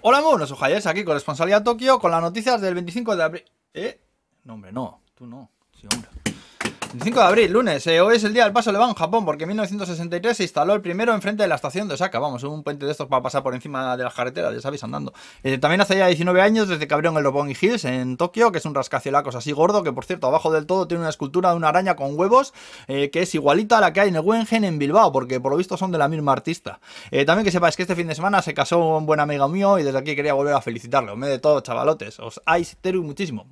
Hola, muy buenos ojalles, aquí con Responsabilidad Tokio con las noticias del 25 de abril. ¿Eh? No, hombre, no, tú no. Sí, hombre. 25 de abril, lunes. Eh, hoy es el día del paso en Japón, porque en 1963 se instaló el primero enfrente de la estación de Osaka. Vamos, un puente de estos para pasar por encima de las carreteras, ya sabéis, andando. Eh, también hace ya 19 años desde que abrieron el Roppongi Hills en Tokio, que es un rascacielos así gordo, que por cierto, abajo del todo tiene una escultura de una araña con huevos, eh, que es igualita a la que hay en el Wengen en Bilbao, porque por lo visto son de la misma artista. también que sepáis que este fin de semana se casó un buen amigo mío y desde aquí quería volver a felicitarlo. Me de todo, chavalotes. Os teru muchísimo.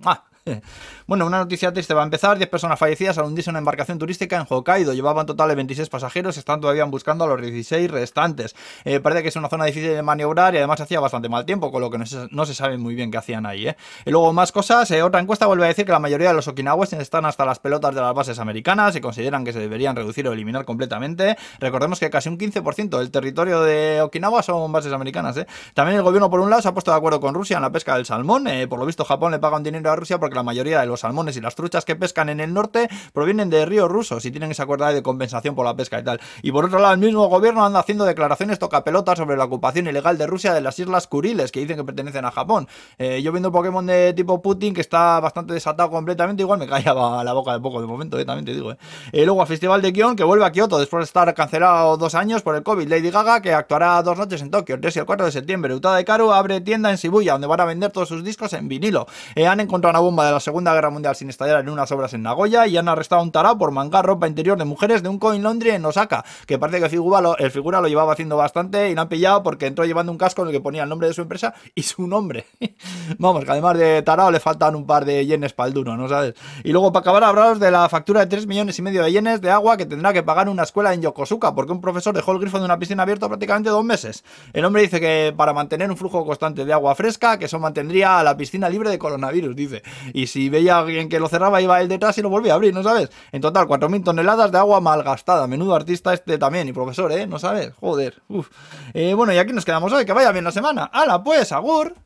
Bueno, una noticia triste va a empezar. 10 personas fallecidas al hundirse una embarcación turística en Hokkaido. Llevaban total de 26 pasajeros. Están todavía buscando a los 16 restantes. Eh, parece que es una zona difícil de maniobrar y además hacía bastante mal tiempo, con lo que no se, sabe muy bien qué hacían ahí. ¿eh? Y luego más cosas. Eh, otra encuesta vuelve a decir que la mayoría de los okinawas están hasta las pelotas de las bases americanas y consideran que se deberían reducir o eliminar completamente. Recordemos que casi un 15% del territorio de Okinawa son bases americanas. ¿eh? También el gobierno, por un lado, se ha puesto de acuerdo con Rusia en la pesca del salmón. por lo visto, Japón le paga un dinero a Rusia porque la mayoría de los salmones y las truchas que pescan en el norte provienen de ríos rusos y tienen esa acuerdo de compensación por la pesca y tal. Y por otro lado, el mismo gobierno anda haciendo declaraciones tocapelotas sobre la ocupación ilegal de Rusia de las islas Kuriles, que dicen que pertenecen a Japón. Eh, yo viendo Pokémon de tipo Putin, que está bastante desatado completamente, igual me callaba la boca de poco de momento, eh, también te digo. Eh. luego al Festival de Kion, que vuelve a Kioto después de estar cancelado dos años por el COVID. Lady Gaga, que actuará dos noches en Tokio, el 3 y el 4 de septiembre. Utada de Karu abre tienda en Shibuya, donde van a vender todos sus discos en vinilo. han encontrado una bomba de la Segunda Guerra Mundial sin estallar en unas obras en Nagoya y han arrestado a un tarao por mangar ropa interior de mujeres de un coin laundry en Osaka, que parece que el figura, lo, el figura lo llevaba haciendo bastante y lo han pillado porque entró llevando un casco en el que ponía el nombre de su empresa y su nombre. Vamos, que además de tarao le faltan un par de yenes para el duro, ¿no sabes? Y luego para acabar hablaros de la factura de 3 millones y medio de yenes de agua que tendrá que pagar una escuela en Yokosuka porque un profesor dejó el grifo de una piscina abierta prácticamente dos meses. El hombre dice que para mantener un flujo constante de agua fresca, que eso mantendría a la piscina libre de coronavirus, dice. Y si veía a alguien que lo cerraba, iba el detrás y lo volvía a abrir, ¿no sabes? En total, 4.000 toneladas de agua malgastada. Menudo artista este también y profesor, ¿eh? ¿No sabes? Joder. Uf. Eh, bueno, y aquí nos quedamos hoy. Que vaya bien la semana. ¡Hala, pues! ¡Agur!